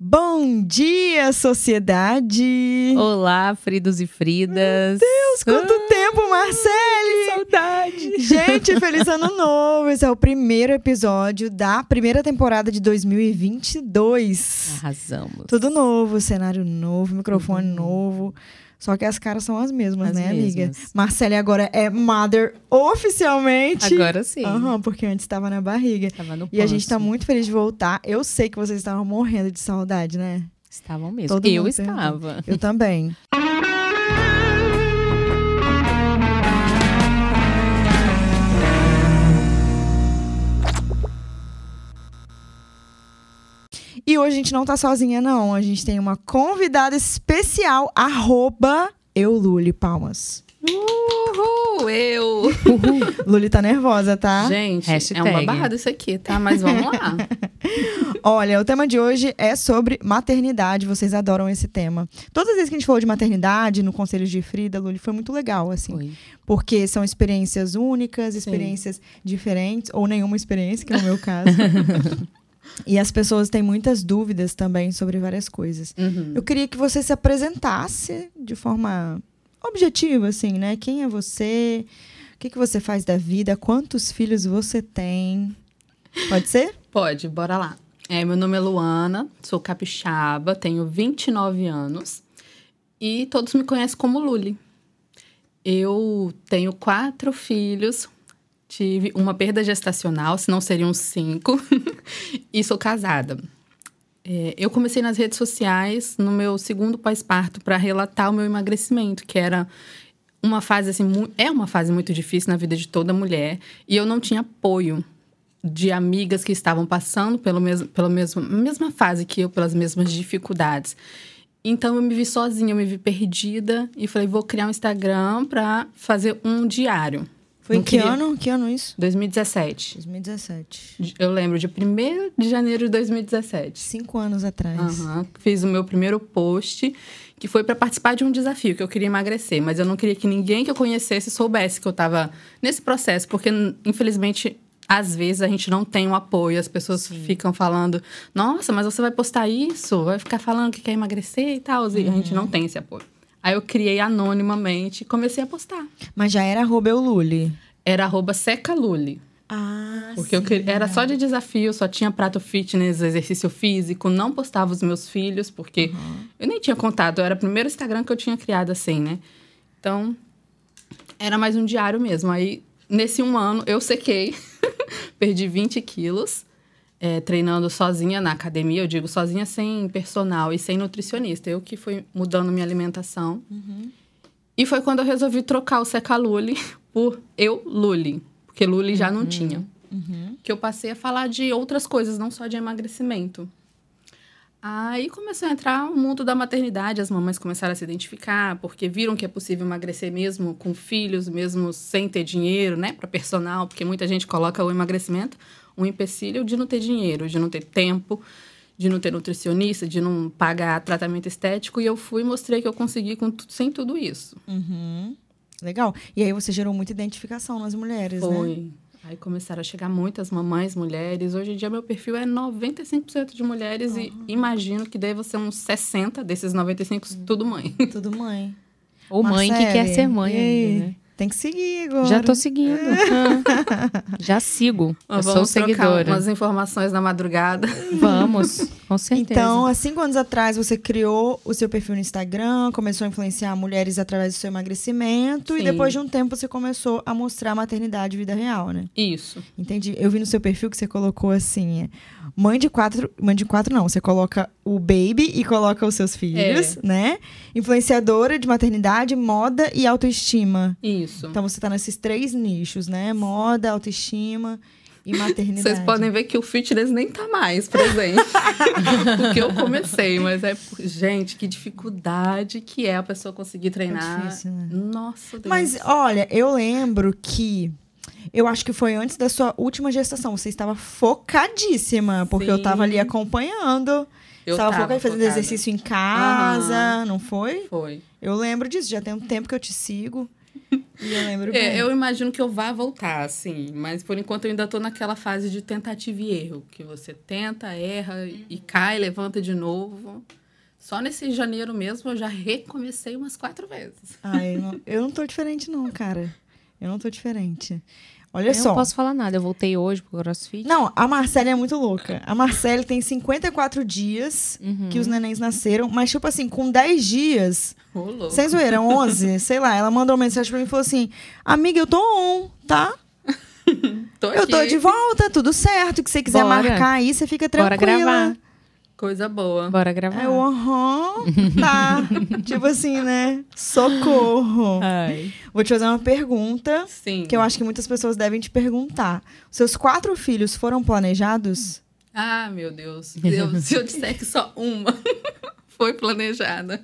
Bom dia, sociedade! Olá, Fridos e Fridas! Deus, quanto ah, tempo, Marcele! Que saudade! Gente, feliz ano novo! Esse é o primeiro episódio da primeira temporada de 2022. Arrasamos. Tudo novo, cenário novo, microfone uhum. novo. Só que as caras são as mesmas, as né, mesmas. amiga? Marcele agora é mother oficialmente. Agora sim. Uhum, porque antes estava na barriga. Estava no E a gente está muito feliz de voltar. Eu sei que vocês estavam morrendo de saudade, né? Estavam mesmo. Todo eu estava. Eu também. E hoje a gente não tá sozinha, não. A gente tem uma convidada especial, arroba Luli Palmas. Uhul, eu. Uhul. Luli tá nervosa, tá? Gente, Hashtag. é uma barrada isso aqui, tá? Mas vamos lá. Olha, o tema de hoje é sobre maternidade. Vocês adoram esse tema. Todas as vezes que a gente falou de maternidade no Conselho de Frida, Luli, foi muito legal, assim. Foi. Porque são experiências únicas, experiências Sim. diferentes, ou nenhuma experiência, que é o meu caso. E as pessoas têm muitas dúvidas também sobre várias coisas. Uhum. Eu queria que você se apresentasse de forma objetiva, assim, né? Quem é você? O que, que você faz da vida? Quantos filhos você tem? Pode ser? Pode, bora lá. É, meu nome é Luana, sou capixaba, tenho 29 anos e todos me conhecem como Luli. Eu tenho quatro filhos, Tive uma perda gestacional, se não seriam cinco, e sou casada. É, eu comecei nas redes sociais no meu segundo pós-parto para relatar o meu emagrecimento, que era uma fase assim, é uma fase muito difícil na vida de toda mulher, e eu não tinha apoio de amigas que estavam passando pelo mesmo, pela mesma, mesma fase que eu, pelas mesmas dificuldades. Então eu me vi sozinha, eu me vi perdida e falei, vou criar um Instagram para fazer um diário. Foi em que queria... ano? Que ano isso? 2017. 2017. Eu lembro de 1 de janeiro de 2017. Cinco anos atrás. Uhum. Fiz o meu primeiro post, que foi para participar de um desafio, que eu queria emagrecer. Mas eu não queria que ninguém que eu conhecesse soubesse que eu estava nesse processo, porque, infelizmente, às vezes a gente não tem o um apoio, as pessoas Sim. ficam falando, nossa, mas você vai postar isso, vai ficar falando que quer emagrecer e tal, e a gente não tem esse apoio. Aí eu criei anonimamente e comecei a postar. Mas já era arroba Luli? Era arroba secaluli. Ah, Porque sim, eu era só de desafio, só tinha prato fitness, exercício físico, não postava os meus filhos, porque uhum. eu nem tinha contato, era o primeiro Instagram que eu tinha criado assim, né? Então, era mais um diário mesmo. Aí, nesse um ano, eu sequei, perdi 20 quilos é, treinando sozinha na academia, eu digo sozinha sem personal e sem nutricionista. Eu que fui mudando minha alimentação. Uhum. E foi quando eu resolvi trocar o Seca Luli por Eu Luli, porque Luli já não uhum. tinha. Uhum. Que eu passei a falar de outras coisas, não só de emagrecimento. Aí começou a entrar o mundo da maternidade, as mamães começaram a se identificar, porque viram que é possível emagrecer mesmo com filhos, mesmo sem ter dinheiro, né, para personal, porque muita gente coloca o emagrecimento um empecilho de não ter dinheiro, de não ter tempo, de não ter nutricionista, de não pagar tratamento estético. E eu fui e mostrei que eu consegui com, sem tudo isso. Uhum. Legal. E aí você gerou muita identificação nas mulheres, Foi. né? Foi. Aí começaram a chegar muitas mamães, mulheres. Hoje em dia, meu perfil é 95% de mulheres uhum. e imagino que deva ser uns 60 desses 95, tudo mãe. Tudo mãe. Ou mãe que quer ser mãe ainda, né? Tem que seguir agora. Já tô seguindo. Já sigo. Eu sou seguidora. umas informações na madrugada. Vamos, com certeza. Então, há cinco anos atrás, você criou o seu perfil no Instagram, começou a influenciar mulheres através do seu emagrecimento. Sim. E depois de um tempo, você começou a mostrar a maternidade e vida real, né? Isso. Entendi. Eu vi no seu perfil que você colocou assim... Mãe de quatro... Mãe de quatro, não. Você coloca o baby e coloca os seus filhos, é. né? Influenciadora de maternidade, moda e autoestima. Isso. Então você tá nesses três nichos, né? Moda, autoestima e maternidade. Vocês podem ver que o fitness nem tá mais presente. Porque eu comecei, mas é. Gente, que dificuldade que é a pessoa conseguir treinar. É difícil, né? Nossa Deus. Mas olha, eu lembro que. Eu acho que foi antes da sua última gestação. Você estava focadíssima, porque Sim. eu estava ali acompanhando. Eu estava focada fazendo exercício em casa, uhum. não foi? Foi. Eu lembro disso, já tem um tempo que eu te sigo. eu lembro é, eu imagino que eu vá voltar, assim. Mas por enquanto eu ainda tô naquela fase de tentativa e erro. Que você tenta, erra e cai, levanta de novo. Só nesse janeiro mesmo eu já recomecei umas quatro vezes. Ai, eu não, eu não tô diferente, não, cara. Eu não tô diferente. Olha eu só. não posso falar nada, eu voltei hoje pro CrossFit. Não, a Marcela é muito louca. A Marcela tem 54 dias Uhum. que os nenéns nasceram, mas, tipo assim, com 10 dias, louco. sem zoeira, 11, sei lá, ela mandou uma mensagem pra mim e falou assim: Amiga, eu tô on, tá? Tô Eu tô de volta, tudo certo. Que você quiser Bora. marcar aí, você fica Bora tranquila. gravar. Coisa boa. Bora gravar. Aí eu, aham, tá. tipo assim, né? Socorro. Ai. Vou te fazer uma pergunta Sim. que eu acho que muitas pessoas devem te perguntar. Seus quatro filhos foram planejados? Ah, meu Deus. Eu- se eu disser que só uma foi planejada.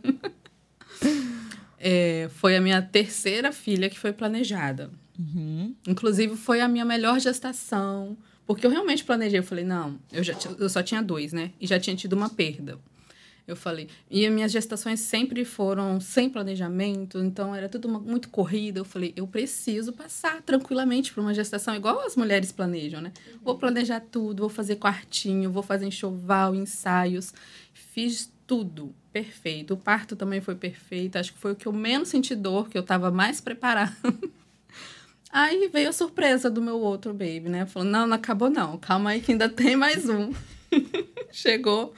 É, foi a minha terceira filha que foi planejada. Uhum. Inclusive, foi a minha melhor gestação. Porque eu realmente planejei. Eu falei, não, eu, já, eu só tinha dois, né? E já tinha tido uma perda. Eu falei. E as minhas gestações sempre foram sem planejamento, então era tudo uma- muito corrida. Eu falei, eu preciso passar tranquilamente por uma gestação, igual as mulheres planejam, né? Vou planejar tudo, vou fazer quartinho, vou fazer enxoval, ensaios. Fiz tudo perfeito. O parto também foi perfeito. Acho que foi o que eu menos senti dor, que eu tava mais preparada. Aí veio a surpresa do meu outro baby, né? Falou: não, não acabou não. Calma aí que ainda tem mais um. Chegou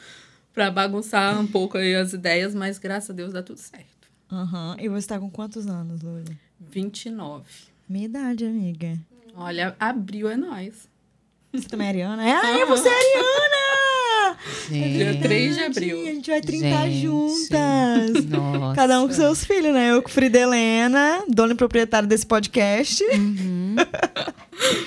pra bagunçar um pouco aí as ideias, mas graças a Deus dá tudo certo. Aham. E você tá com quantos anos, Lula? 29. Minha idade, amiga. Olha, abril é nós. Você também é Ariana? É, ai, você é Ariana! Dia 3 de abril. A gente vai trintar Gente. juntas. Nossa. Cada um com seus filhos, né? Eu com Frida Helena, dona e proprietária desse podcast. Uhum.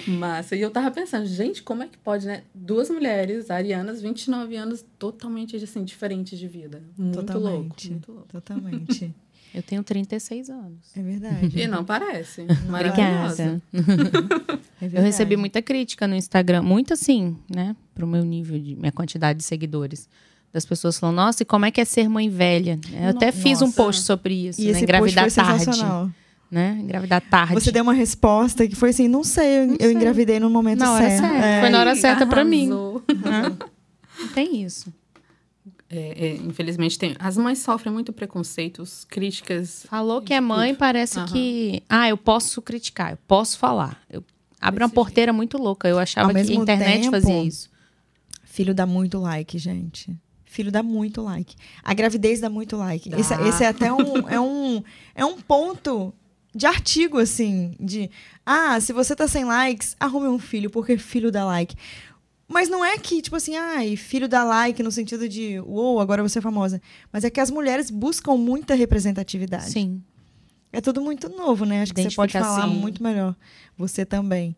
Massa. E eu tava pensando, gente, como é que pode, né? Duas mulheres, arianas, 29 anos, totalmente assim, diferentes de vida. Muito louco. Totalmente. Muito louco. Totalmente. Eu tenho 36 anos. É verdade. E não parece. Obrigada. Maravilhosa. É Eu recebi muita crítica no Instagram, muito assim, né? Pro meu nível, de minha quantidade de seguidores. Das pessoas falando, nossa, e como é que é ser mãe velha? Eu até fiz um Nossa. post sobre isso, E né? esse post Engravidar foi tarde. Né? Engravidar tarde. Você deu uma resposta que foi assim, não sei, eu, Não eu sei. engravidei no momento Na hora certo. certa. É. Foi na hora certa pra mim. Não tem isso. É, é, infelizmente, tem, as mães sofrem muito preconceitos, críticas. Falou que é mãe, parece Aham. que. Ah, eu posso criticar, eu posso falar. Eu... Abre uma porteira muito louca. Eu achava Ao que a internet tempo, fazia isso. Filho dá muito like, gente. Filho dá muito like. A gravidez dá muito like. Dá. Esse, esse é até um, é um, é um ponto de artigo, assim, de ah, se você tá sem likes, arrume um filho, porque filho dá like. Mas não é que, tipo assim, ai, filho dá like no sentido de, uou, agora você é famosa. Mas é que as mulheres buscam muita representatividade. Sim. É tudo muito novo, né? Acho que você pode falar muito melhor. Você também.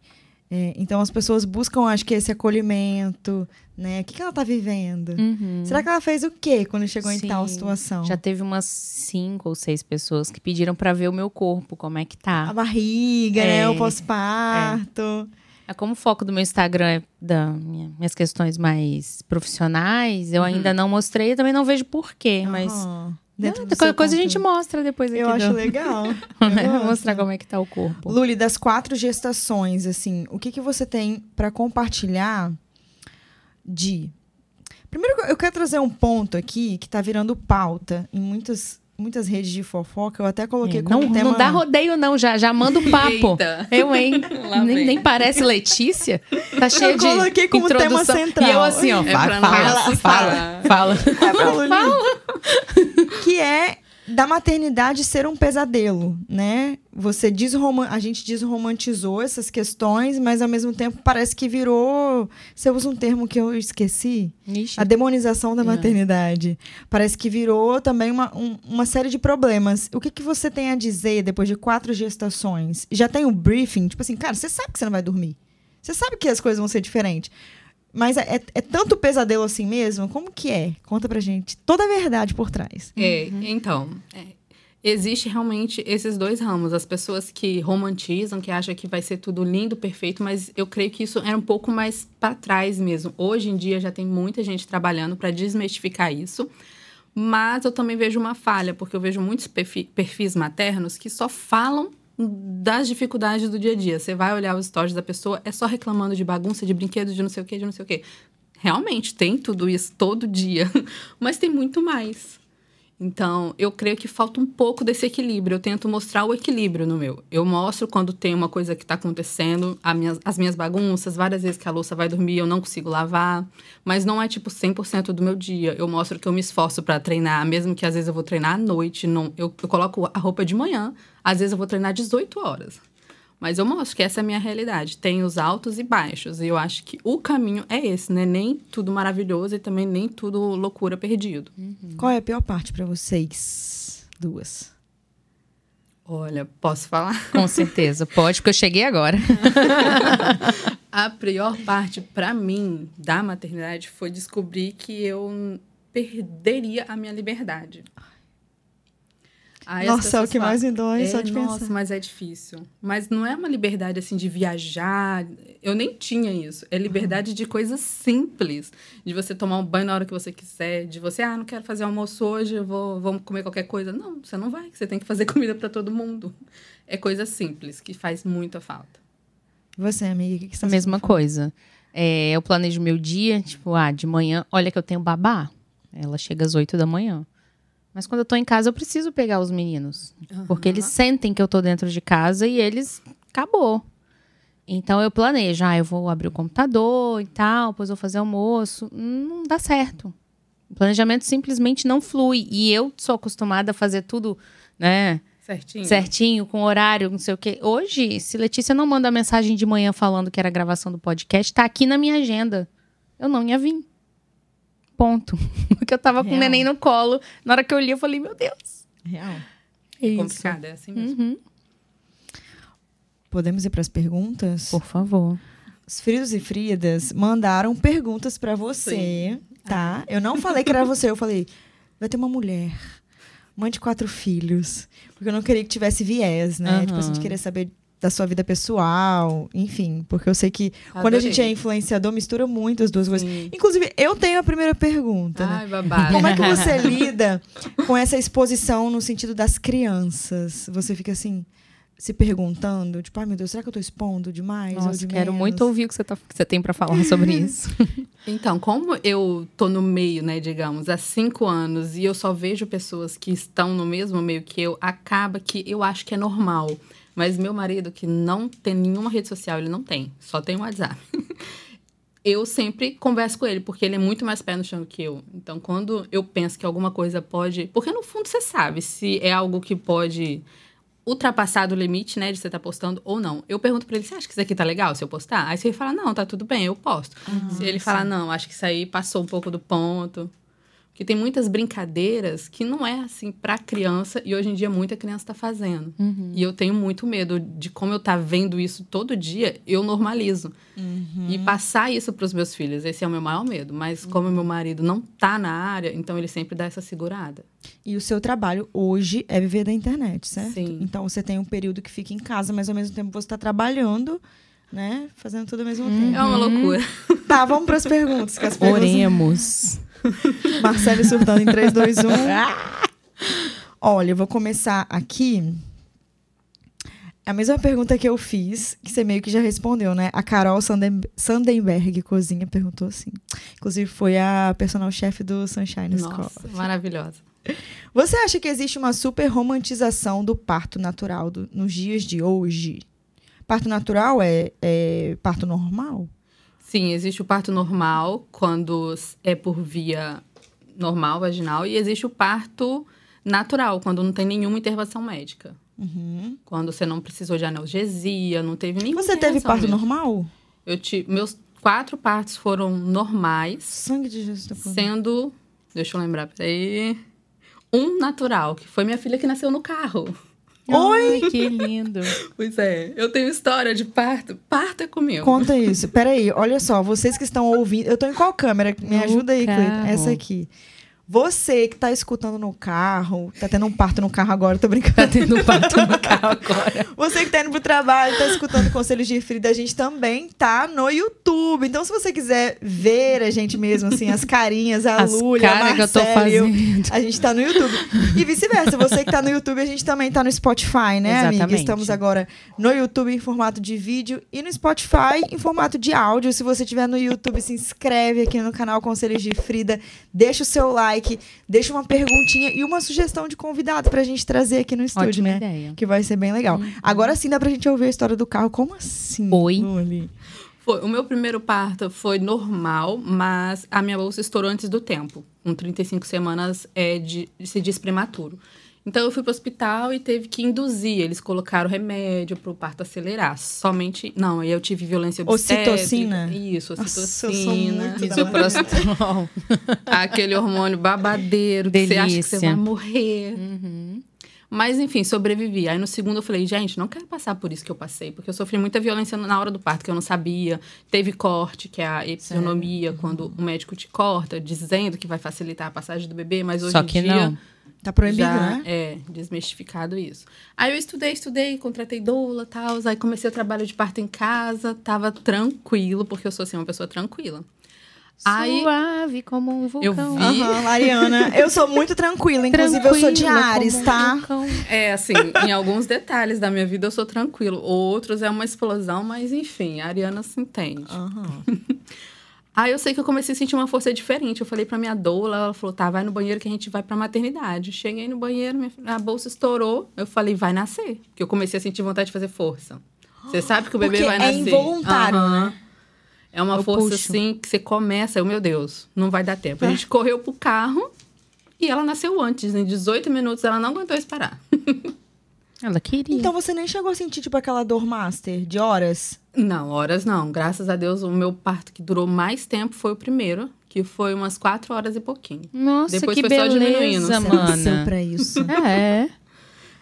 É, então as pessoas buscam, acho que, esse acolhimento, né? O que, que ela tá vivendo? Uhum. Será que ela fez o quê quando chegou em Sim. tal situação? Já teve umas cinco ou seis pessoas que pediram pra ver o meu corpo, como é que A tá. barriga, É. né? O pós-parto. É como o foco do meu Instagram é da minha- minhas questões mais profissionais, eu Uhum. ainda não mostrei e também não vejo porquê, mas Aham. Dentro coisa a gente conteúdo. mostra depois aqui. Eu acho do- legal. Eu mostrar como é que tá o corpo. Luli, das quatro gestações, assim, o que, que você tem pra compartilhar de. Primeiro, eu quero trazer um ponto aqui que tá virando pauta em muitas, muitas redes de fofoca. Eu até coloquei É, como não, tema. não dá rodeio, não, já, já manda o papo. Eita. Eu, hein? Nem, nem parece Letícia. Tá cheia Eu de coloquei como tema introdução. central. E eu assim, ó, É fala, pra não fala, assustar. fala, fala. É pra Luli. que é da maternidade ser um pesadelo, né? Você desroman... a gente desromantizou essas questões, mas ao mesmo tempo parece que virou, você usa um termo que eu esqueci, Ixi. a demonização da É. maternidade. Parece que virou também uma, um- uma série de problemas. O que, que você tem a dizer depois de quatro gestações? Já tem o briefing, tipo assim, cara, você sabe que você não vai dormir. Você sabe que as coisas vão ser diferentes. Mas é, é- é tanto pesadelo assim mesmo? Como que é? Conta pra gente toda a verdade por trás. É, então, é, existe realmente esses dois ramos. As pessoas que romantizam, que acham que vai ser tudo lindo, perfeito, mas eu creio que isso era um pouco mais para trás mesmo. Hoje em dia já tem muita gente trabalhando para desmistificar isso. Mas eu também vejo uma falha, porque eu vejo muitos perfi- perfis maternos que só falam das dificuldades do dia a dia. Você vai olhar os stories da pessoa, é só reclamando de bagunça, de brinquedo, de não sei o quê, de não sei o quê. Realmente tem tudo isso todo dia, mas tem muito mais. Então, eu creio que falta um pouco desse equilíbrio. Eu tento mostrar o equilíbrio no meu. Eu mostro quando tem uma coisa que está acontecendo, minha, as minhas bagunças, várias vezes que a louça vai dormir, eu não consigo lavar. Mas não é tipo 100% do meu dia. Eu mostro que eu me esforço para treinar, mesmo que às vezes eu vou treinar à noite. Não, eu, eu coloco a roupa de manhã, às vezes eu vou treinar 18 horas. Mas eu mostro que essa é a minha realidade. Tem os altos e baixos. E eu acho que o caminho é esse, né? Nem tudo maravilhoso e também nem tudo loucura perdido. Uhum. Qual é a pior parte para vocês duas? Olha, posso falar? Com certeza, pode, porque eu cheguei agora. a pior parte para mim da maternidade foi descobrir que eu perderia a minha liberdade. Aí nossa, é o que falam, mais me dói, é, só de nossa, pensar. mas é difícil. Mas não é uma liberdade, assim, de viajar. Eu nem tinha isso. É liberdade uhum. de coisas simples. De você tomar um banho na hora que você quiser. De você, ah, não quero fazer almoço hoje, eu vou, vamos comer qualquer coisa. Não, você não vai. Você tem que fazer comida para todo mundo. É coisa simples, que faz muita falta. Você, amiga, o que, que você A mesma coisa. É, eu planejo meu dia, tipo, ah, de manhã, olha que eu tenho babá. Ela chega às 8 da manhã. Mas quando eu tô em casa, eu preciso pegar os meninos. Uhum. Porque eles sentem que eu tô dentro de casa e eles. Acabou. Então eu planejo, ah, eu vou abrir o computador e tal, depois vou fazer almoço. Não dá certo. O planejamento simplesmente não flui. E eu sou acostumada a fazer tudo, né? Certinho. Certinho, com horário, não sei o quê. Hoje, se Letícia não manda mensagem de manhã falando que era a gravação do podcast, tá aqui na minha agenda. Eu não ia vir ponto. Porque eu tava com o neném no colo. Na hora que eu li, eu falei, meu Deus. Real. É isso. Complicado, é assim mesmo. Uhum. Podemos ir para as perguntas? Por favor. Os frios e fridas mandaram perguntas para você, Sim. tá? Eu não falei que era você, eu falei, vai ter uma mulher, mãe de quatro filhos. Porque eu não queria que tivesse viés, né? Uhum. Tipo, a gente queria saber da sua vida pessoal, enfim, porque eu sei que Adorei. quando a gente é influenciador, mistura muito as duas Sim. coisas. Inclusive, eu tenho a primeira pergunta. Ai, né? babado. Como é que você lida com essa exposição no sentido das crianças? Você fica assim, se perguntando, tipo, ai meu Deus, será que eu tô expondo demais? Nossa, ou de quero menos? muito ouvir o que você, tá, que você tem para falar sobre isso. então, como eu tô no meio, né, digamos, há cinco anos e eu só vejo pessoas que estão no mesmo meio que eu, acaba que eu acho que é normal. Mas meu marido, que não tem nenhuma rede social, ele não tem, só tem o WhatsApp. eu sempre converso com ele, porque ele é muito mais pé no chão que eu. Então, quando eu penso que alguma coisa pode. Porque no fundo você sabe se é algo que pode ultrapassar do limite, né, de você estar tá postando ou não. Eu pergunto para ele: você acha que isso aqui tá legal se eu postar? Aí você fala: não, tá tudo bem, eu posto. Uhum, se ele sim. fala: não, acho que isso aí passou um pouco do ponto. Porque tem muitas brincadeiras que não é assim para criança e hoje em dia muita criança está fazendo. Uhum. E eu tenho muito medo de como eu tá vendo isso todo dia, eu normalizo. Uhum. E passar isso para os meus filhos, esse é o meu maior medo. Mas como meu marido não tá na área, então ele sempre dá essa segurada. E o seu trabalho hoje é viver da internet, certo? Sim. Então você tem um período que fica em casa, mas ao mesmo tempo você está trabalhando né? Fazendo tudo ao mesmo uhum. tempo. É uma loucura. Tá, vamos para as perguntas. Que as perguntas... Oremos. Marcelo surtando em 3, 2, 1. Olha, eu vou começar aqui. A mesma pergunta que eu fiz, que você meio que já respondeu, né? A Carol Sandenberg Cozinha perguntou assim. Inclusive, foi a personal chefe do Sunshine Nossa, School. maravilhosa. Você acha que existe uma super romantização do parto natural do, nos dias de hoje? Parto natural é, é parto normal? Sim, existe o parto normal, quando é por via normal, vaginal, e existe o parto natural, quando não tem nenhuma intervenção médica. Uhum. Quando você não precisou de analgesia, não teve nenhuma Você teve parto mesmo. normal? Eu tive, meus quatro partos foram normais. Sangue de Jesus. Tá sendo, deixa eu lembrar, peraí, um natural, que foi minha filha que nasceu no carro. Oi! Ai, que lindo. Pois é, eu tenho história de parto. É comigo. Conta isso. Peraí, olha só, vocês que estão ouvindo. Eu tô em qual câmera? Me ajuda aí, Cleiton. Essa aqui. Você que tá escutando no carro, tá tendo um parto no carro agora, tô brincando. Tá tendo um parto no carro agora. Você que tá indo pro trabalho, tá escutando Conselhos de Frida, a gente também tá no YouTube. Então, se você quiser ver a gente mesmo, assim, as carinhas, a As Lúlia, a fazendo. a gente tá no YouTube. E vice-versa, você que tá no YouTube, a gente também tá no Spotify, né, amiga? Exatamente. Estamos agora no YouTube em formato de vídeo e no Spotify em formato de áudio. Se você estiver no YouTube, se inscreve aqui no canal Conselhos de Frida, deixa o seu like, deixa uma perguntinha e uma sugestão de convidado pra gente trazer aqui no estúdio, Ótima né? ideia. Que vai ser bem legal. Agora sim dá pra gente ouvir a história do carro. Como assim? Oi. Luli? Foi, o meu primeiro parto foi normal, mas a minha bolsa estourou antes do tempo. Com 35 semanas é de, se diz prematuro. Então eu fui para o hospital e teve que induzir. Eles colocaram remédio para o parto acelerar. Somente. Não, aí eu tive violência obstétrica. Ocitocina? Isso, Nossa, ocitocina. da Misoprostol. aquele hormônio babadeiro que você acha que você Delícia. vai morrer. Mas, enfim, sobrevivi. Aí no segundo eu falei, gente, não quero passar por isso que eu passei, porque eu sofri muita violência na hora do parto, que eu não sabia. Teve corte, que é a episionomia, quando o médico te corta, dizendo que vai facilitar a passagem do bebê, mas hoje Só em que dia não. Tá proibido, já né? é desmistificado isso. Aí eu estudei, estudei, contratei doula, tal, aí comecei o trabalho de parto em casa, tava tranquilo, porque eu sou assim uma pessoa tranquila. Aí Suave como um vulcão. eu vi Aham, Mariana. Eu sou muito tranquila. Inclusive, eu sou de Tranquila Ares, um tá? vulcão. É, assim, em alguns detalhes da minha vida eu sou tranquilo. Outros é uma explosão, mas enfim, a Ariana se entende. Aham. Aí eu sei que eu comecei a sentir uma força diferente. Eu falei pra minha doula, ela falou: tá, vai no banheiro que a gente vai pra maternidade. Cheguei no banheiro, minha, a bolsa estourou. Eu falei: vai nascer. Porque eu comecei a sentir vontade de fazer força. Você sabe que o bebê Porque vai é nascer. involuntário, Aham. né? É uma Eu força puxo. assim que você começa, eu, meu Deus, não vai dar tempo. A gente correu pro carro e ela nasceu antes. Em 18 minutos ela não aguentou esperar. Ela queria. Então você nem chegou a sentir, tipo, aquela dor master de horas? Não, horas não. Graças a Deus, o meu parto que durou mais tempo foi o primeiro, que foi umas quatro horas e pouquinho. Nossa, Depois que foi só diminuindo. beleza, Você nasceu mana. pra isso. É.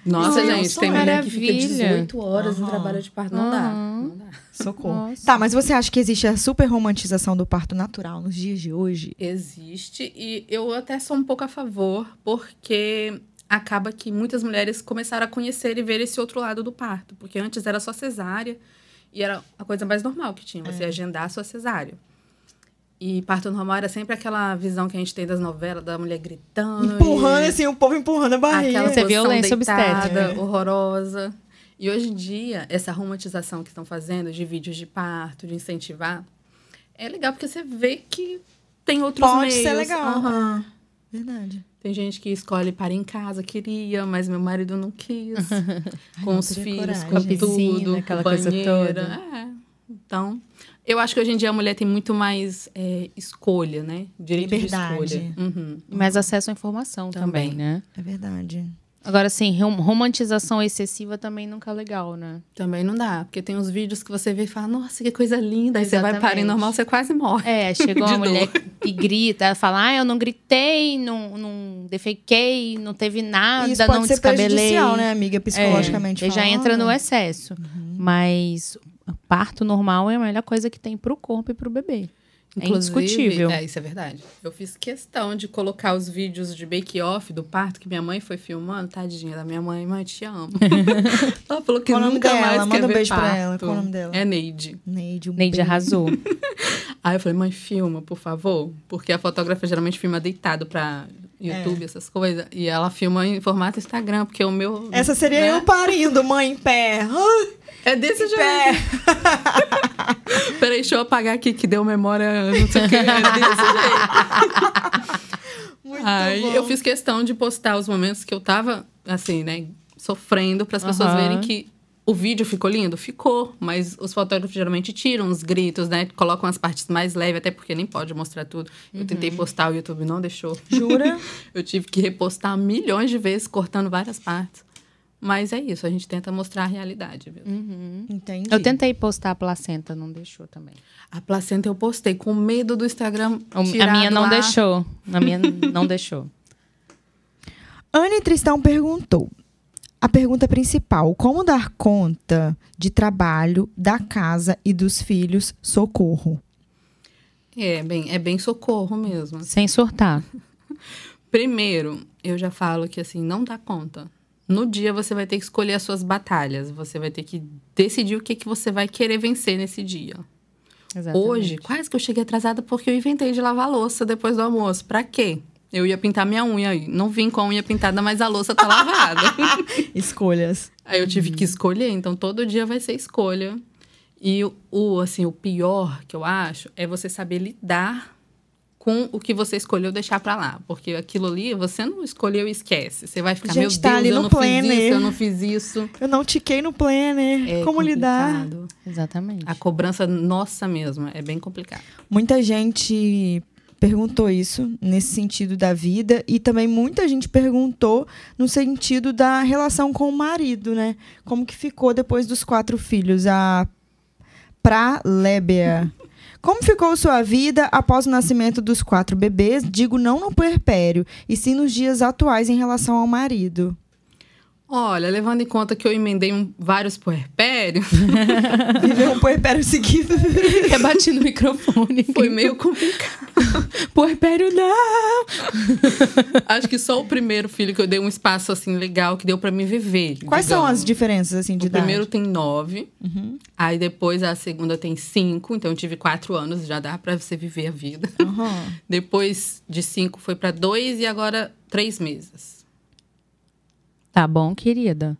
Nossa, Nossa, gente, tem mulher que fica maravilha. 18 horas em Aham. trabalho de parto. Não dá. Aham. Não dá. Socorro. Nossa. Tá, mas você acha que existe a super romantização do parto natural nos dias de hoje? Existe e eu até sou um pouco a favor, porque acaba que muitas mulheres começaram a conhecer e ver esse outro lado do parto. Porque antes era só cesárea e era a coisa mais normal que tinha, você agendar a sua cesárea. E parto normal era sempre aquela visão que a gente tem das novelas, da mulher gritando. Empurrando, e- assim, o povo empurrando a barriga. Aquela posição violência deitada, obstétrica. horrorosa. E hoje em dia, essa romantização que estão fazendo de vídeos de parto, de incentivar, é legal porque você vê que tem outros Pode meios. ser legal. Aham. Verdade. Tem gente que escolhe para em casa, queria, mas meu marido não quis. com não os filhos, coragem. com a piscina, tudo, aquela com coisa banheira. toda. É. Então, eu acho que hoje em dia a mulher tem muito mais é, escolha, né? Direito Liberdade. de escolha. Uhum. E mais acesso à informação também, Também. né? É verdade. Agora, assim, rom- romantização excessiva também nunca é legal, né? Também não dá, porque tem uns vídeos que você vê e fala, nossa, que coisa linda. Aí você vai parar em normal, você quase morre. É, chegou uma mulher dor. e grita, ela fala, ah, eu não gritei, não, não defequei, não teve nada, Isso pode não ser descabelei. prejudicial, né, amiga? Psicologicamente É, aí já entra no excesso. Uhum. Mas parto normal é a melhor coisa que tem pro corpo e pro bebê. É Inclusive- indiscutível. É, isso é verdade. Eu fiz questão de colocar os vídeos de bake-off do parto que minha mãe foi filmando. Tadinha da minha mãe, mãe, te amo. ela falou que Qual o nome nunca dela? mais Manda quer um ver beijo pra parto. ela. Qual o nome dela? É Neide. Neide, um Neide beijo. arrasou. Aí eu falei, mãe, filma, por favor. Porque a fotógrafa geralmente filma deitado pra É. YouTube, essas coisas. E ela filma em formato Instagram, porque o meu... Essa seria né? eu parindo, mãe em pé. Ai, É desse jeito. pé. Peraí, deixa eu apagar aqui que deu memória, não sei o que. É desse jeito. Muito Aí bom. eu fiz questão de postar os momentos que eu tava, assim, né, sofrendo, para as pessoas Aham. verem que o vídeo ficou lindo? Ficou, mas os fotógrafos geralmente tiram os gritos, né? Colocam as partes mais leves, até porque nem pode mostrar tudo. Eu tentei postar, o YouTube não deixou. Jura? Eu tive que repostar milhões de vezes, cortando várias partes. Mas é isso, a gente tenta mostrar a realidade, viu? Entendi. Eu tentei postar a placenta, não deixou também. A placenta eu postei com medo do Instagram. O- a minha não ar. deixou. A minha não deixou. Anne Tristão perguntou. A pergunta principal: como dar conta de trabalho, da casa e dos filhos? Socorro. É bem, é bem socorro mesmo. Sem surtar. Primeiro, eu já falo que assim, não dá conta. No dia você vai ter que escolher as suas batalhas. Você vai ter que decidir o que, que você vai querer vencer nesse dia. Exatamente. Hoje, quase que eu cheguei atrasada porque eu inventei de lavar louça depois do almoço. Pra quê? Eu ia pintar minha unha aí. Não vim com a unha pintada, mas a louça tá lavada. Escolhas. Aí eu tive que escolher, então todo dia vai ser escolha. E o assim, o pior que eu acho é você saber lidar com o que você escolheu deixar pra lá, porque aquilo ali você não escolheu e esquece. Você vai ficar, Gente, meu Deus, tá ali eu no não fiz planner. isso, eu não fiz isso. Eu não tiquei no planner. É Como lidar? complicado. Exatamente. A cobrança nossa mesma é bem complicada. Muita gente perguntou isso nesse sentido da vida e também muita gente perguntou no sentido da relação com o marido, né? Como que ficou depois dos quatro filhos? A Pralébia. Como ficou sua vida após o nascimento dos quatro bebês? Digo não no puerpério, e sim nos dias atuais em relação ao marido. Olha, levando em conta que eu emendei um- vários puerpérios, Viveu um puerpério seguido. Rebati no microfone. foi meio complicado. Puerpério não! Acho que só o primeiro filho que eu dei um espaço assim legal que deu pra me viver. Quais são digamos. as diferenças assim de O idade? primeiro tem nove, aí depois a segunda tem cinco, então eu tive quatro anos, já dá pra você viver a vida. Aham. Depois de cinco foi pra dois e agora três meses. Tá bom, querida.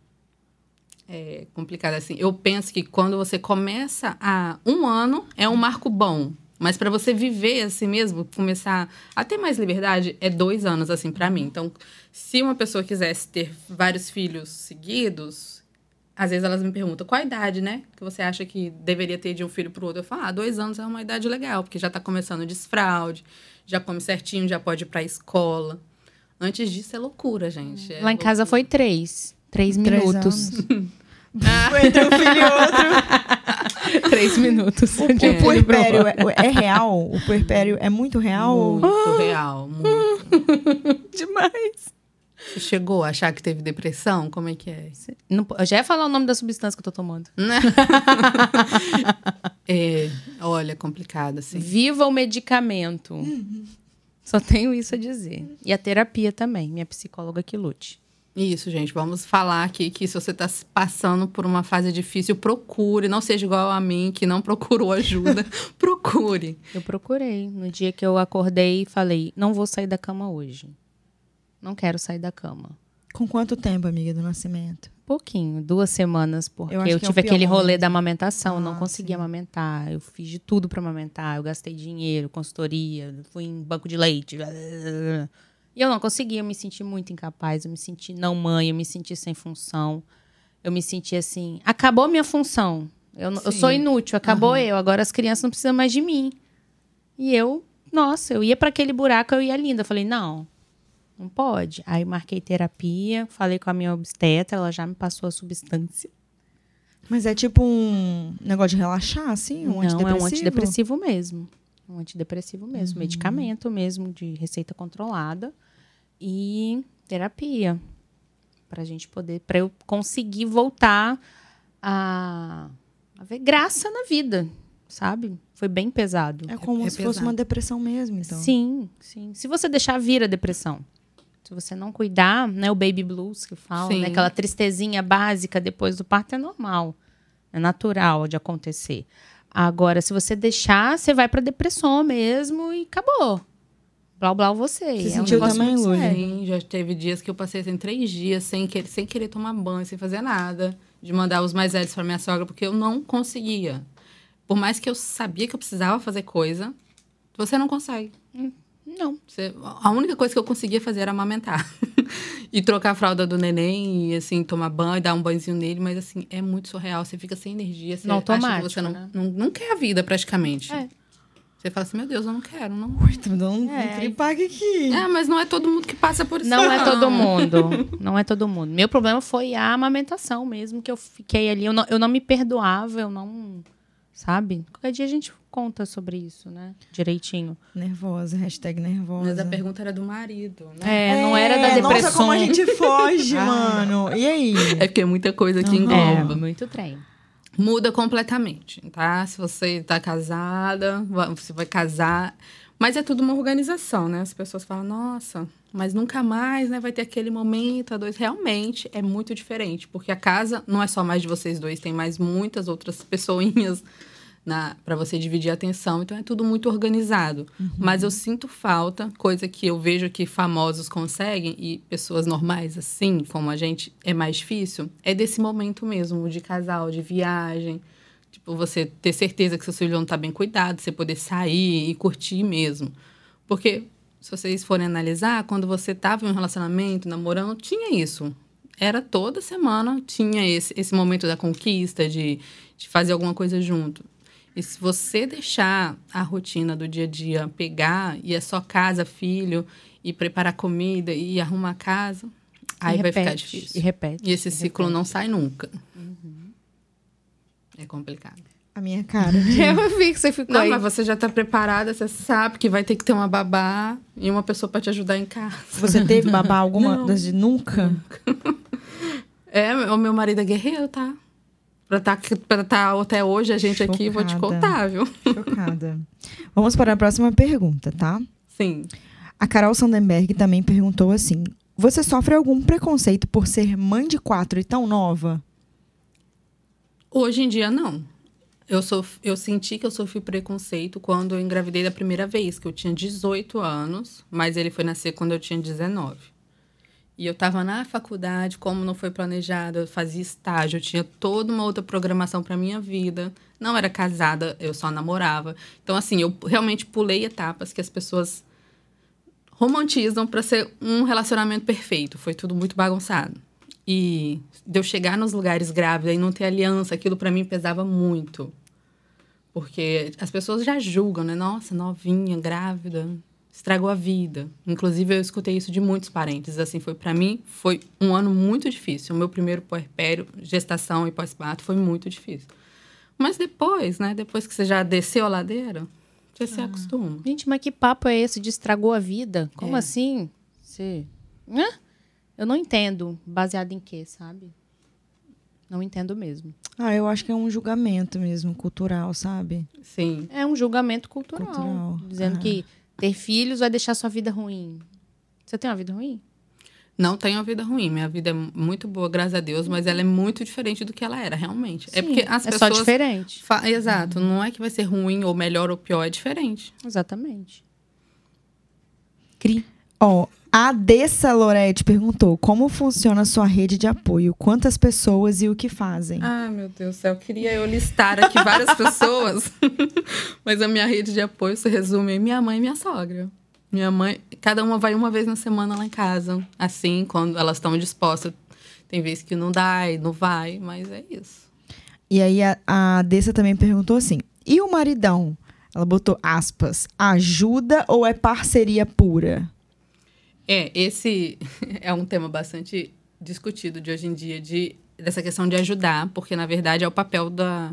É complicado assim. Eu penso que quando você começa a um ano é um marco bom, mas pra você viver assim mesmo, começar a ter mais liberdade é dois anos assim pra mim. Então, se uma pessoa quisesse ter vários filhos seguidos Às vezes elas me perguntam qual a idade, né? Que você acha que deveria ter de um filho pro outro. Eu falo, ah, dois anos é uma idade legal, porque já tá começando o desfraude, já come certinho, já pode ir pra escola. Antes disso é loucura, gente. É Lá em casa loucura. foi três. Três Três minutos. entre um filho e outro. Três minutos. O, o puerpério é, é real? O puerpério é muito real? Muito real, muito. Demais. Você chegou a achar que teve depressão? Como é que é? Não, eu já ia falar o nome da substância que eu tô tomando. É, olha, complicado, assim. Viva o medicamento. Só tenho isso a dizer. E a terapia também. Minha psicóloga que lute. Isso, gente. Vamos falar aqui que se você está passando por uma fase difícil, procure. Não seja igual a mim, que não procurou ajuda. procure. Eu procurei. No dia que eu acordei falei: não vou sair da cama hoje. Não quero sair da cama. Com quanto tempo, amiga, do nascimento? Pouquinho, duas semanas, porque Eu eu, é tive pior aquele rolê momento. da amamentação, Ah, não conseguia sim. amamentar, eu fiz de tudo pra amamentar, eu gastei dinheiro, consultoria, fui em banco de leite. E eu não conseguia, eu me senti muito incapaz, eu me senti não mãe, eu me senti sem função. Eu me senti assim, acabou minha função. Eu, eu sou inútil, acabou Aham. eu, agora as crianças não precisam mais de mim. E eu, nossa, eu ia pra aquele buraco, eu ia linda. Eu falei, não, não pode. Aí marquei terapia, falei com a minha obstetra, ela já me passou a substância. Mas é tipo um negócio de relaxar, assim? Um não, antidepressivo? é um antidepressivo mesmo. Um antidepressivo mesmo, Uhum. medicamento mesmo, de receita controlada. E terapia. Pra gente poder, pra eu conseguir voltar a, a ver graça na vida, sabe? Foi bem pesado. É como É se fosse pesado. uma depressão mesmo, então. Sim, sim. Se você deixar vir a depressão. Se você não cuidar, né, o baby blues que fala, né, aquela tristezinha básica depois do parto é normal. É natural de acontecer. Agora, se você deixar, você vai pra depressão mesmo e acabou. Blá, blá, você. Você é um sentiu negócio também. Sim, já teve dias que eu passei assim, três dias sem querer, sem querer tomar banho, sem fazer nada. De mandar os mais velhos para minha sogra, porque eu não conseguia. Por mais que eu sabia que eu precisava fazer coisa, você não consegue. Não. Você- a única coisa que eu conseguia fazer era amamentar. e trocar a fralda do neném e, assim, tomar banho, dar um banhozinho nele. Mas, assim, é muito surreal. Você fica sem energia. Você que automático, você não, né? não, não quer a vida, praticamente. É. Você fala assim, meu Deus, eu não quero. Não... Ui, tá me dando um É. aqui. É, mas não é todo mundo que passa por isso. Não é todo mundo. Não é todo mundo. Meu problema foi a amamentação mesmo, que eu fiquei ali. Eu não, eu não me perdoava, eu não. Sabe? Qualquer dia a gente conta sobre isso, né? Direitinho. Nervosa, hashtag nervosa. Mas a pergunta era do marido, né? É, não era da É, depressão. Nossa, como a gente foge, Ah. mano. E aí? É porque é muita coisa que Aham. engloba. É, muito trem. Muda completamente, tá? Se você tá casada, você vai casar, Mas é tudo uma organização, né? As pessoas falam, nossa, mas nunca mais, né? Vai ter aquele momento a dois. Realmente é muito diferente, porque a casa não é só mais de vocês dois, tem mais muitas outras pessoinhas para você dividir a atenção. Então é tudo muito organizado. Uhum. Mas eu sinto falta, coisa que eu vejo que famosos conseguem e pessoas normais assim, como a gente, é mais difícil, é desse momento mesmo de casal, de viagem Tipo, você ter certeza que seu filho não está bem cuidado, você poder sair e curtir mesmo. Porque, se vocês forem analisar, quando você estava em um relacionamento, namorando, tinha isso. Era toda semana, tinha esse, esse momento da conquista, de, de fazer alguma coisa junto. E se você deixar a rotina do dia a dia pegar, e é só casa, filho, e preparar comida, e arrumar casa, aí vai ficar difícil. E repete. E esse e ciclo repete. não sai nunca. Uhum. É complicado. A minha cara. Eu vi que você ficou Não, aí. mas você já tá preparada, você sabe que vai ter que ter uma babá e uma pessoa para te ajudar em casa. Você teve babá alguma Não. das de nunca? É, o meu marido é guerreiro, tá? Pra estar tá, pra tá até hoje a gente aqui, vou te Chocada. contar, viu? Chocada. Vamos para a próxima pergunta, tá? Sim. A Carol Sandenberg também perguntou assim: Você sofre algum preconceito por ser mãe de quatro e tão nova? Hoje em dia, não. Eu, sof... eu senti que eu sofri preconceito quando eu engravidei da primeira vez, que eu tinha 18 anos, mas ele foi nascer quando eu tinha 19. E eu estava na faculdade, como não foi planejado, eu fazia estágio, eu tinha toda uma outra programação para minha vida. Não era casada, eu só namorava. Então, assim, eu realmente pulei etapas que as pessoas romantizam para ser um relacionamento perfeito. Foi tudo muito bagunçado. E de eu chegar nos lugares grávida e não ter aliança, aquilo para mim pesava muito. Porque as pessoas já julgam, né? Nossa, novinha, grávida, estragou a vida. Inclusive, eu escutei isso de muitos parentes. Assim, foi para mim, foi um ano muito difícil. O meu primeiro puerpério, gestação e pós-parto, foi muito difícil. Mas depois, né? Depois que você já desceu a ladeira, você se acostuma. Gente, mas que papo é esse de estragou a vida? Como É. assim? Você... Hã? Eu não entendo. Baseado em quê, sabe? Não entendo mesmo. Ah, eu acho que é um julgamento mesmo, cultural, sabe? Sim. É um julgamento cultural. Cultural, Dizendo ah. que ter filhos vai deixar sua vida ruim. Você tem uma vida ruim? Não tenho uma vida ruim. Minha vida é muito boa, graças a Deus, mas ela é muito diferente do que ela era, realmente. é Sim, porque as é só pessoas. diferente. Fa- Exato. Não é que vai ser ruim ou melhor ou pior, é diferente. Exatamente. Cri. Ó, a Dessa Lorete perguntou: Como funciona a sua rede de apoio? Quantas pessoas e o que fazem? Ah, meu Deus do céu. Queria eu listar aqui várias pessoas, mas a minha rede de apoio se resume em minha mãe e minha sogra. Minha mãe, cada uma vai uma vez na semana lá em casa, assim, quando elas estão dispostas. Tem vezes que não dá e não vai, mas é isso. E aí a, a Dessa também perguntou assim: E o maridão? Ela botou aspas: ajuda ou é parceria pura? É, esse é um tema bastante discutido de hoje em dia, de, dessa questão de ajudar, porque na verdade é o papel da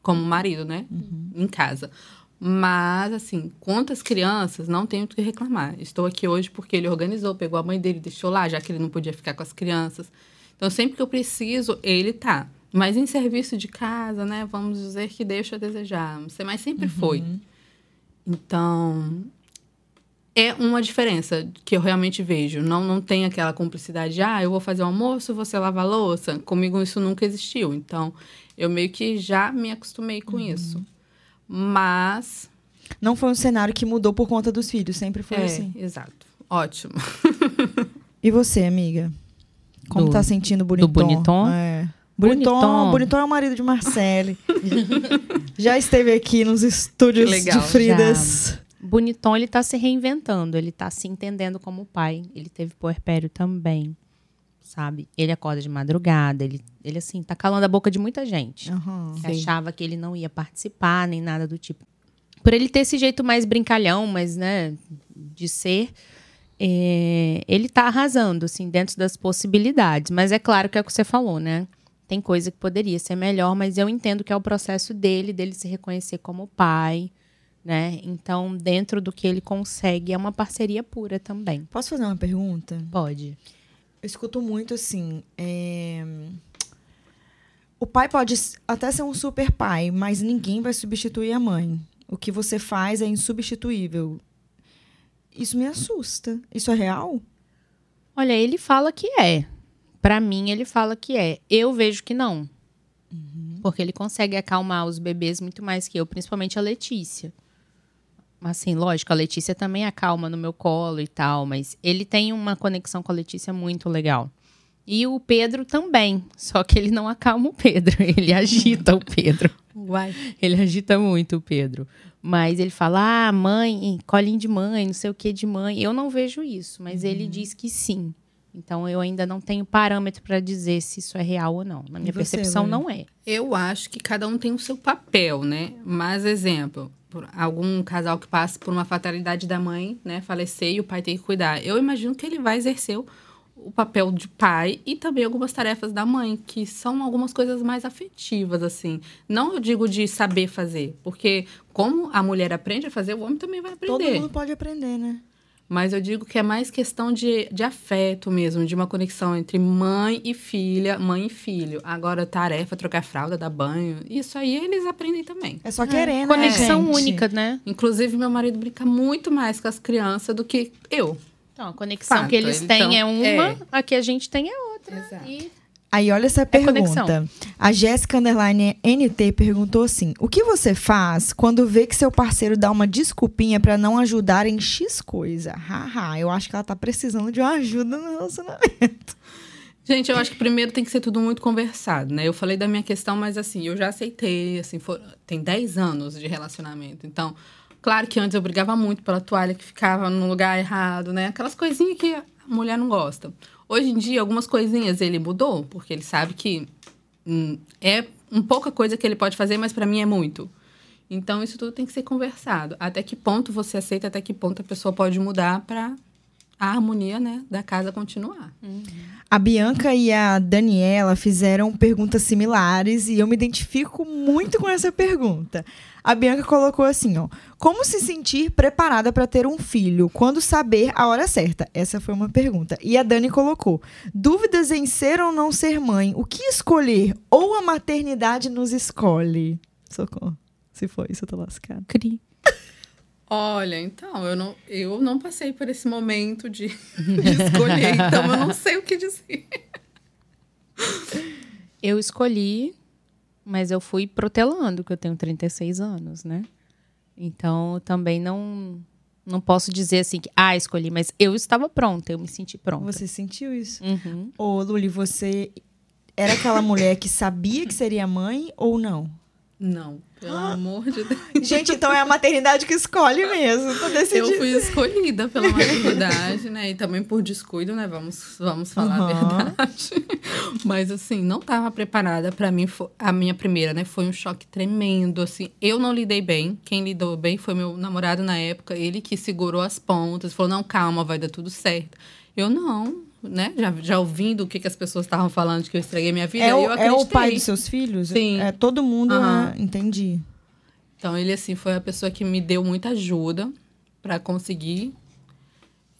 como marido, né? Em casa. Mas, assim, quantas crianças não tenho o que reclamar. Estou aqui hoje porque ele organizou, pegou a mãe dele, deixou lá, já que ele não podia ficar com as crianças. Então, sempre que eu preciso, ele tá. Mas em serviço de casa, né? Vamos dizer que deixa a desejar. Mas sempre foi. Então, é uma diferença que eu realmente vejo. Não, não tem aquela cumplicidade de, ah, eu vou fazer o almoço, você lava a louça. Comigo isso nunca existiu. Então, eu meio que já me acostumei com isso. Mas. Não foi um cenário que mudou por conta dos filhos, sempre foi é, assim. exato. Ótimo. E você, amiga? Como Do- tá sentindo o Boniton? Boniton? É. Boniton, Boniton. Boniton é o marido de Marcele. Já esteve aqui nos estúdios legal. de Fridas. Boniton, ele tá se reinventando, ele tá se entendendo como pai. Ele teve puerpério também, sabe? Ele acorda de madrugada, ele, ele assim, tá calando a boca de muita gente. Aham. que achava que ele não ia participar, nem nada do tipo. Por ele ter esse jeito mais brincalhão, mas, né, de ser, é, ele tá arrasando, assim, dentro das possibilidades. Mas é claro que é o que você falou, né? Tem coisa que poderia ser melhor, mas eu entendo que é o processo dele, dele se reconhecer como pai, né? Então, dentro do que ele consegue, é uma parceria pura também. Posso fazer uma pergunta? Pode. Eu escuto muito assim. é, O pai pode até ser um super pai, mas ninguém vai substituir a mãe. O que você faz é insubstituível. isso me assusta. Isso é real? Olha, ele fala que é. Pra mim, ele fala que é. Eu vejo que não. Porque ele consegue acalmar os bebês muito mais que eu, principalmente a Letícia. Assim, lógico, a Letícia também acalma no meu colo e tal, mas ele tem uma conexão com a Letícia muito legal. E o Pedro também, só que ele não acalma o Pedro, ele agita o Pedro. Uai. Ele agita muito o Pedro. Mas ele fala, ah, mãe, colinho de mãe, não sei o que de mãe. Eu não vejo isso, mas ele diz que sim. Então eu ainda não tenho parâmetro para dizer se isso é real ou não. Na minha você, percepção, Luli? não é. Eu acho que cada um tem o seu papel, né? Mas, exemplo, por algum casal que passa por uma fatalidade da mãe, né, falecer e o pai tem que cuidar. Eu imagino que ele vai exercer o, o papel de pai e também algumas tarefas da mãe, que são algumas coisas mais afetivas, assim. Não eu digo de saber fazer, porque como a mulher aprende a fazer, o homem também vai Todo aprender. mundo pode aprender, né? Mas eu digo que é mais questão de, de afeto mesmo, de uma conexão entre mãe e filha, mãe e filho. Agora, tarefa, trocar fralda, dar banho, isso aí eles aprendem também. É só querer, né? Conexão gente? única, né? Inclusive, meu marido brinca muito mais com as crianças do que eu. Então, a conexão Fato, que eles então, têm é uma, é. a que a gente tem é outra. Exato. E Aí olha essa conexão. pergunta. a Jéssica Underline NT perguntou assim: O que você faz quando vê que seu parceiro dá uma desculpinha pra não ajudar em X coisa? Haha, eu acho que ela tá precisando de uma ajuda no relacionamento. Gente, eu acho que primeiro tem que ser tudo muito conversado, né? Eu falei da minha questão, mas assim, eu já aceitei, assim, for- tem 10 anos de relacionamento. Então, claro que antes eu brigava muito pela toalha que ficava no lugar errado, né? Aquelas coisinhas que a mulher não gosta. Hoje em dia, algumas coisinhas ele mudou, porque ele sabe que hum, é um pouca coisa que ele pode fazer, mas pra mim é muito. Então, isso tudo tem que ser conversado. Até que ponto você aceita, até que ponto a pessoa pode mudar pra a harmonia, né, da casa continuar. A Bianca e a Daniela fizeram perguntas similares e eu me identifico muito com essa pergunta. A Bianca colocou assim, ó: Como se sentir preparada para ter um filho? Quando saber a hora certa? Essa foi uma pergunta. E a Dani colocou: Dúvidas em ser ou não ser mãe? O que escolher? Ou a maternidade nos escolhe? Socorro. Se for isso, eu tô lascada. cri. Olha, então, eu não, eu não passei por esse momento de, de escolher, então eu não sei o que dizer. Eu escolhi, mas eu fui protelando, que eu tenho 36 anos, né? Então, também não não posso dizer assim que, ah, escolhi, mas eu estava pronta, eu me senti pronta. Você sentiu isso? Uhum. Ô, Luli, você era aquela mulher que sabia que seria mãe ou não? Não, pelo amor de Deus. Gente, então é a maternidade que escolhe mesmo. Eu fui escolhida pela maternidade, né? E também por descuido, né? Vamos, vamos falar a Aham. verdade. Mas, assim, não estava preparada. Para mim, a minha primeira, né? Foi um choque tremendo, assim. Eu não lidei bem. Quem lidou bem foi meu namorado na época. Ele que segurou as pontas. Falou, não, calma, vai dar tudo certo. Eu não, né? Já, já ouvindo o que, que as pessoas estavam falando de que eu estraguei minha vida, É eu o, é acreditei. o pai dos seus filhos? Sim. É todo mundo. Aham. é- entendi. Então, ele, assim, foi a pessoa que me deu muita ajuda para conseguir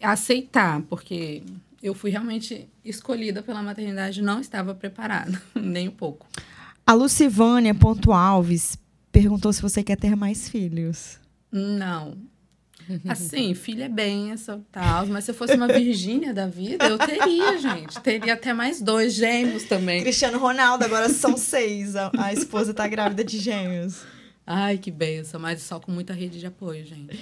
aceitar, porque eu fui realmente escolhida pela maternidade, não estava preparada, nem um pouco. A Lucivânia Ponto Alves perguntou se você quer ter mais filhos. Não. Assim, filha é benção, tal, mas se eu fosse uma Virgínia da vida, eu teria, gente. Teria até mais dois gêmeos também. Cristiano Ronaldo, agora são seis. A, a esposa tá grávida de gêmeos. Ai, que benção, mas só com muita rede de apoio, gente.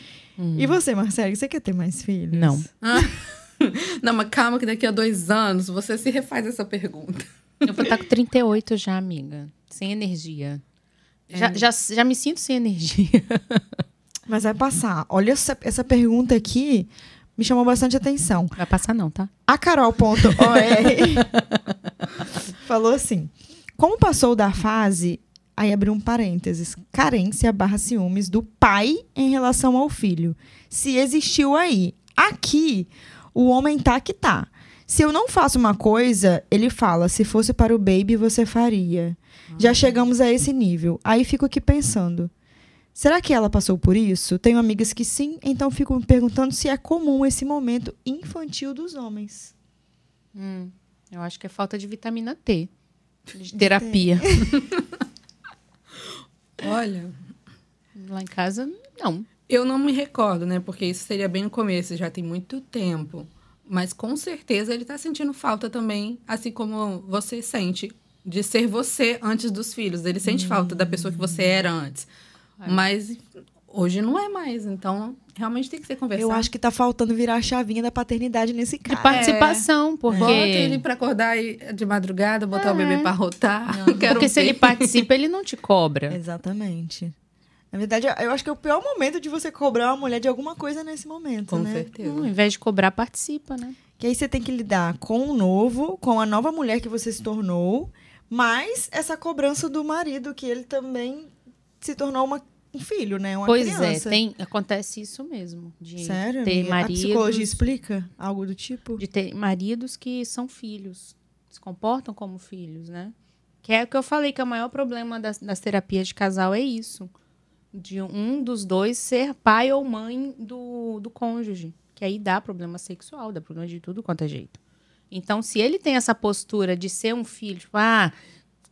E você, Marcelo, você quer ter mais filhos? Não. Não, mas calma que daqui a dois anos você se refaz essa pergunta. Eu vou estar com 38 já, amiga. Sem energia. Já, já, já me sinto sem energia. Mas vai passar. Olha essa, essa pergunta aqui, me chamou bastante atenção. Vai passar não, tá? A Carol.or falou assim: Como passou da fase, aí abriu um parênteses, carência barra ciúmes do pai em relação ao filho. Se existiu aí. Aqui, o homem tá que tá. Se eu não faço uma coisa, ele fala: se fosse para o baby, você faria. Já chegamos a esse nível. Aí fico aqui pensando. Será que ela passou por isso? Tenho amigas que sim, então fico me perguntando se é comum esse momento infantil dos homens. Eu acho que é falta de vitamina T. De terapia. Olha, Lá em casa, não. Eu não me recordo, né? Porque isso seria bem no começo, já tem muito tempo. Mas com certeza ele tá sentindo falta também, assim como você sente, de ser você antes dos filhos. Ele sente falta da pessoa que você era antes. Mas hoje não é mais. Então, realmente tem que ser conversado. Eu acho que tá faltando virar a chavinha da paternidade nesse De cara. participação, porque... Bota ele pra acordar de madrugada, botar o bebê pra rotar. Quero Porque se ver. ele participa, ele não te cobra. Exatamente. Na verdade, eu acho que é o pior momento de você cobrar uma mulher de alguma coisa nesse momento, Com né? certeza. Hum, Ao invés de cobrar, participa, né? Que aí você tem que lidar com o novo, com a nova mulher que você se tornou, mais essa cobrança do marido, que ele também se tornou uma, um filho, né? Uma pois criança. é, tem, acontece isso mesmo. De Sério? ter amiga? A maridos, psicologia explica algo do tipo? de ter maridos que são filhos, se comportam como filhos, né? Que é o que eu falei, que é o maior problema das, das terapias de casal é isso. De um dos dois ser pai ou mãe do, do cônjuge. Que aí dá problema sexual, dá problema de tudo quanto é jeito. Então, se ele tem essa postura de ser um filho, tipo, ah,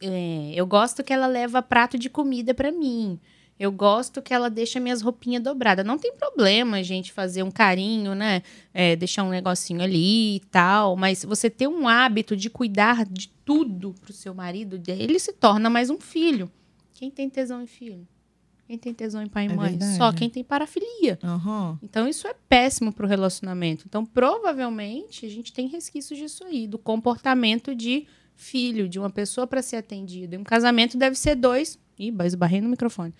é, eu gosto que ela leva prato de comida pra mim. Eu gosto que ela deixa minhas roupinhas dobradas. Não tem problema gente fazer um carinho, né? É, deixar um negocinho ali e tal. Mas você ter um hábito de cuidar de tudo pro seu marido, ele se torna mais um filho. Quem tem tesão em filho? Quem tem tesão em pai e É mãe? Só quem tem parafilia. Aham. Então, isso é péssimo pro relacionamento. Então, provavelmente, a gente tem resquícios disso aí, do comportamento de filho, de uma pessoa para ser atendida. E um casamento deve ser dois. Ih, esbarrei no microfone.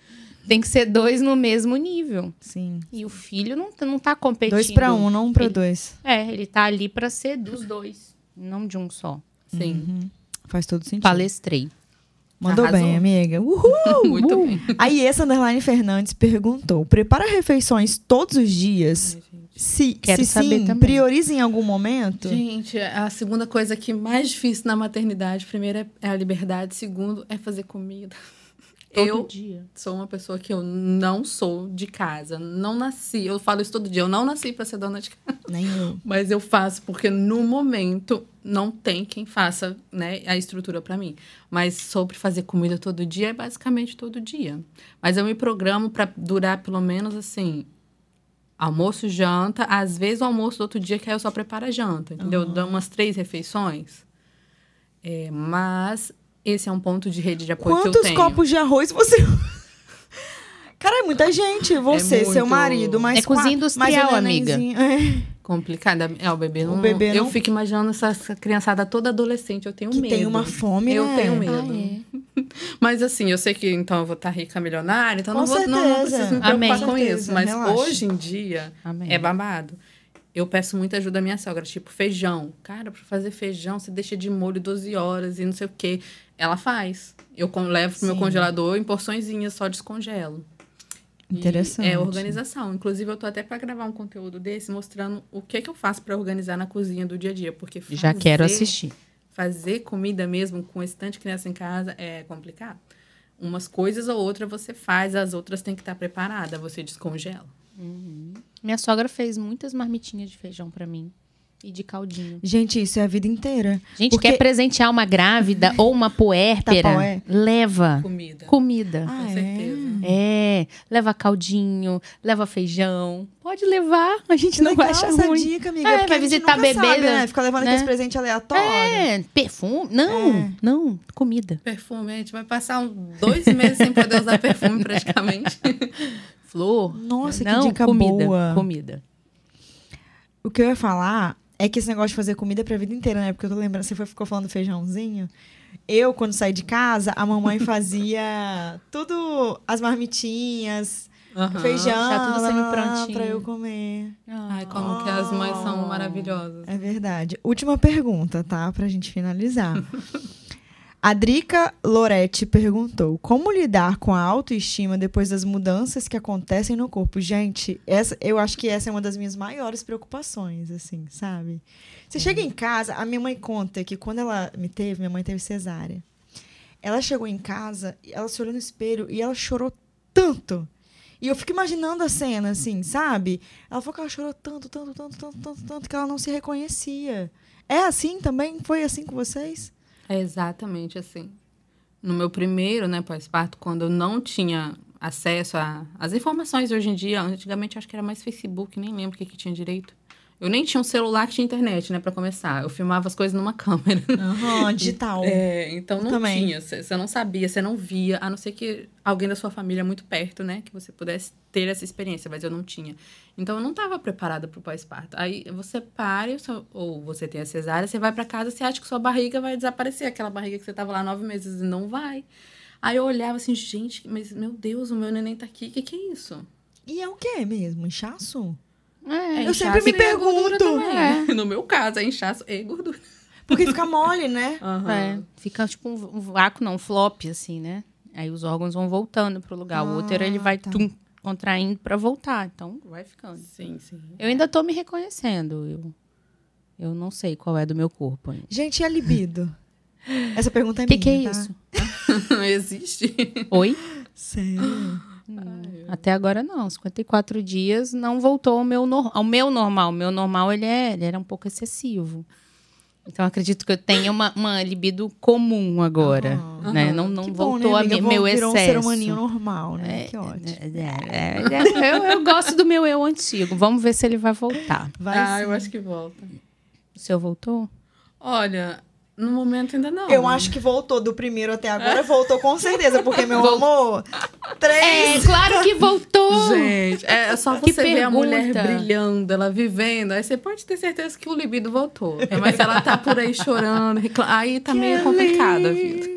Tem que ser dois no mesmo nível. Sim. E o filho não, tá- não tá competindo. Dois pra um, não um pra Ele- dois. É, ele tá ali para ser dos dois, não de um só. Sim. Faz todo sentido. Palestrei. Mandou Arrasou. bem, amiga. Uhul! Muito Uhul. bem. Aí, essa Underline Fernandes perguntou: prepara refeições todos os dias? Se, Quero se saber sim, também. prioriza em algum momento? Gente, a segunda coisa que mais difícil na maternidade, primeiro é- é a liberdade, segundo é fazer comida. Todo eu dia. sou uma pessoa que eu não sou de casa, não nasci, eu falo isso todo dia, eu não nasci para ser dona de casa, Nem eu. mas eu faço porque no momento não tem quem faça, né, a estrutura para mim. Mas sobre fazer comida todo dia é basicamente todo dia. Mas eu me programo para durar pelo menos assim, almoço, janta, às vezes o almoço do outro dia que aí eu só preparo a janta, entendeu? Dou umas três refeições. É, mas esse é um ponto de rede de apoio que eu Quantos tenho. copos de arroz você. Cara, é muita gente. Você, seu muito. marido, mais É cozinha industrial, um amiga. É. Complicada. É, o bebê O não. bebê eu não- fico imaginando essa, essa criançada toda adolescente. Eu tenho Que medo. tem uma fome, Eu né? tenho Ah, medo. é. Mas assim, eu sei que então eu vou estar rica milionária, então não, vou, não, não preciso me preocupar Amém. com isso. Mas relaxa. hoje em dia Amém. é babado. Eu peço muita ajuda à minha sogra, tipo feijão. Cara, pra fazer feijão, você deixa de molho 12 horas e não sei o quê. Ela faz. Eu levo pro meu Sim. congelador em porçõezinhas, só descongelo. E Interessante. É organização. Inclusive, eu tô até para gravar um conteúdo desse mostrando o que, que eu faço para organizar na cozinha do dia a dia. Porque Já quero fazer- assistir. Fazer comida mesmo com esse tanto de criança em casa é complicado. Umas coisas ou outras você faz, as outras tem que estar preparada, você descongela. Minha sogra fez muitas marmitinhas de feijão pra mim. E de caldinho. Gente, isso é a vida inteira. Gente, Porque- quer presentear uma grávida ou uma puérpera? Tapaué? Leva Comida. comida. Ah, com é? certeza. É, leva caldinho, leva feijão. Pode levar, a gente não vai achar essa ruim. dica, amiga. É, porque vai a gente visitar nunca bebê, sabe, né? né? Fica levando Né? aqueles presentes aleatórios. É, perfume. Não, É. não, comida. Perfume, a gente vai passar dois meses sem poder usar perfume praticamente. Flor. Nossa, que não, dica comida, boa. Comida. O que eu ia falar é que esse negócio de fazer comida é pra vida inteira, né? Porque eu tô lembrando, você foi, ficou falando do feijãozinho. Eu, quando saí de casa, a mamãe fazia tudo, as marmitinhas, Aham. feijão, já tudo prontinho. pra eu comer. Ai, como que as mães são maravilhosas. É verdade. Última pergunta, tá? Pra gente finalizar. A Drica Loretti perguntou: Como lidar com a autoestima depois das mudanças que acontecem no corpo? Gente, essa, eu acho que essa é uma das minhas maiores preocupações, assim, sabe? Você chega em casa, a minha mãe conta que quando ela me teve, minha mãe teve cesárea. Ela chegou em casa, ela se olhou no espelho e ela chorou tanto. E eu fico imaginando a cena, assim, sabe? Ela falou que ela chorou tanto, tanto, tanto, tanto, tanto, tanto, que ela não se reconhecia. É assim também? Foi assim com vocês? É exatamente assim. No meu primeiro, né, pós-parto, quando eu não tinha acesso às informações hoje em dia. Antigamente acho que era mais Facebook, nem lembro o que, que tinha direito. Eu nem tinha um celular que tinha internet, né, para começar. Eu filmava as coisas numa câmera. Uhum, digital. É, então não Também. tinha. Você não sabia, você não via, a não ser que alguém da sua família muito perto, né, que você pudesse ter essa experiência, mas eu não tinha. Então eu não estava preparada para o pós-parto. Aí você para, ou você tem a cesárea, você vai para casa, você acha que sua barriga vai desaparecer, aquela barriga que você tava lá nove meses e não vai. Aí eu olhava assim, gente, mas meu Deus, o meu neném tá aqui, o que, que é isso? E é o que mesmo? Inchaço? É, Eu sempre me pergunto. também. No meu caso, é inchaço e gordura. Porque fica mole, né? É, fica tipo um, um vácuo, não, um flop, assim, né? Aí os órgãos vão voltando pro lugar. o útero, ele Ah, vai tá. tum, contraindo pra voltar. Então, vai ficando. Sim, sim. Eu ainda tô me reconhecendo. Eu, eu não sei qual é do meu corpo ainda. Gente, e a libido? Essa pergunta é O que, minha, que é tá? isso? Não existe. Oi? Sério? Até agora não. 54 dias não voltou ao meu, nor- ao meu normal. O meu normal, ele, é, ele era um pouco excessivo. Então, acredito que eu tenha uma, uma libido comum agora. Aham. né? Não, não Que bom, voltou né, a amiga? meu virou excesso. um ser humaninho normal, né? que ótimo. É, é, é, eu, eu gosto do meu eu antigo. Vamos ver se ele vai voltar. Vai ah, sim. eu acho que volta. O seu voltou? Olha, no momento ainda não. Eu acho que voltou do primeiro até agora, voltou com certeza, porque, meu Vol- amor, três. claro que voltou! Gente, é só Que você ver a mulher brilhando, ela vivendo, aí você pode ter certeza que o libido voltou. É, Mas ela tá por aí chorando, recla- aí tá meio complicado a vida.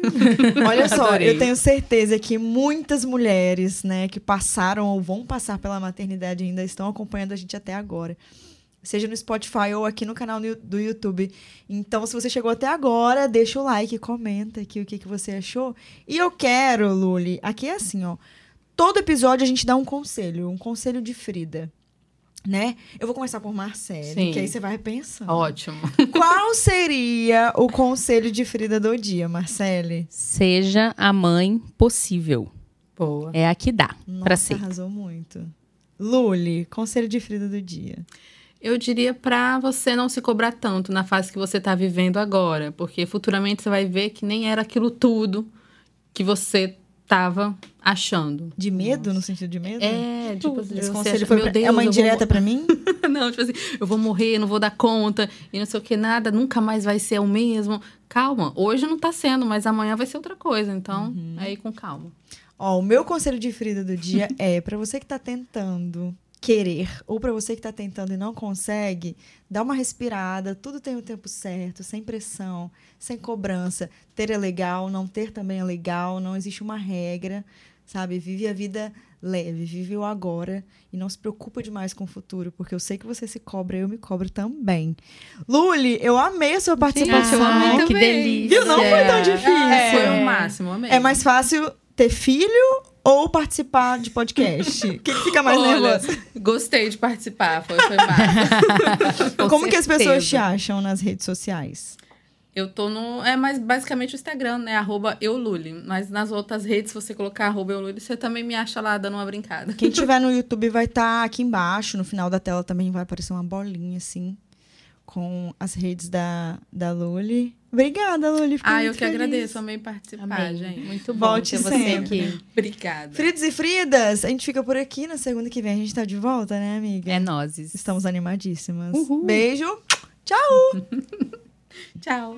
Olha só, Adorei. eu tenho certeza que muitas mulheres, né, que passaram ou vão passar pela maternidade ainda estão acompanhando a gente até agora. Seja no Spotify ou aqui no canal do YouTube. Então, se você chegou até agora, deixa o like, comenta aqui o que, que você achou. E eu quero, Luli, aqui é assim, ó. Todo episódio a gente dá um conselho, um conselho de Frida. Né? Eu vou começar por Marcele, Sim. que aí você vai pensando. Ótimo. Qual seria o conselho de Frida do dia, Marcele? Seja a mãe possível. Boa. É a que dá Nossa, pra ser. arrasou muito. Luli, conselho de Frida do dia. Eu diria pra você não se cobrar tanto na fase que você tá vivendo agora, porque futuramente você vai ver que nem era aquilo tudo que você tava achando. De medo, no sentido de medo? É, tipo, Esse você conselho acha, foi meu pra- Deus, é uma vou indireta pra mim? não, tipo assim, eu vou morrer, não vou dar conta, e não sei o que, nada, nunca mais vai ser o mesmo. Calma, hoje não tá sendo, mas amanhã vai ser outra coisa, então, Uhum. aí com calma. Ó, o meu conselho de Frida do dia é pra você que tá tentando querer ou pra você que tá tentando e não consegue, dá uma respirada, tudo tem o tempo certo, sem pressão, sem cobrança. Ter é legal, não ter também é legal, não existe uma regra, sabe? Vive a vida leve, vive o agora e não se preocupa demais com o futuro, porque eu sei que você se cobra, eu me cobro também. Luli, eu amei a sua participação. eu amei que delícia. Viu? Não foi tão difícil. É, Foi o máximo, amei. É mais fácil ter filho ou participar de podcast? O que, que fica mais Olha, nervoso? gostei de participar, foi, foi massa. Com Como que as pessoas certeza. te acham nas redes sociais? Eu tô no. É mais basicamente o Instagram, né? Arroba eululi. Mas nas outras redes, se você colocar arroba eululi, você também me acha lá dando uma brincada. Quem tiver no YouTube vai estar aqui embaixo, no final da tela também vai aparecer uma bolinha assim, com as redes da, da Luli. Obrigada, Luli. fiquei Ah, eu que feliz. agradeço, amei participar, Amei. gente. Muito bom Volte ter você sempre. aqui. Obrigada. Fridos e Fridas, a gente fica por aqui. Na segunda que vem a gente tá de volta, né, amiga? É nozes. Estamos animadíssimas. Uhul. Beijo. Tchau. Tchau.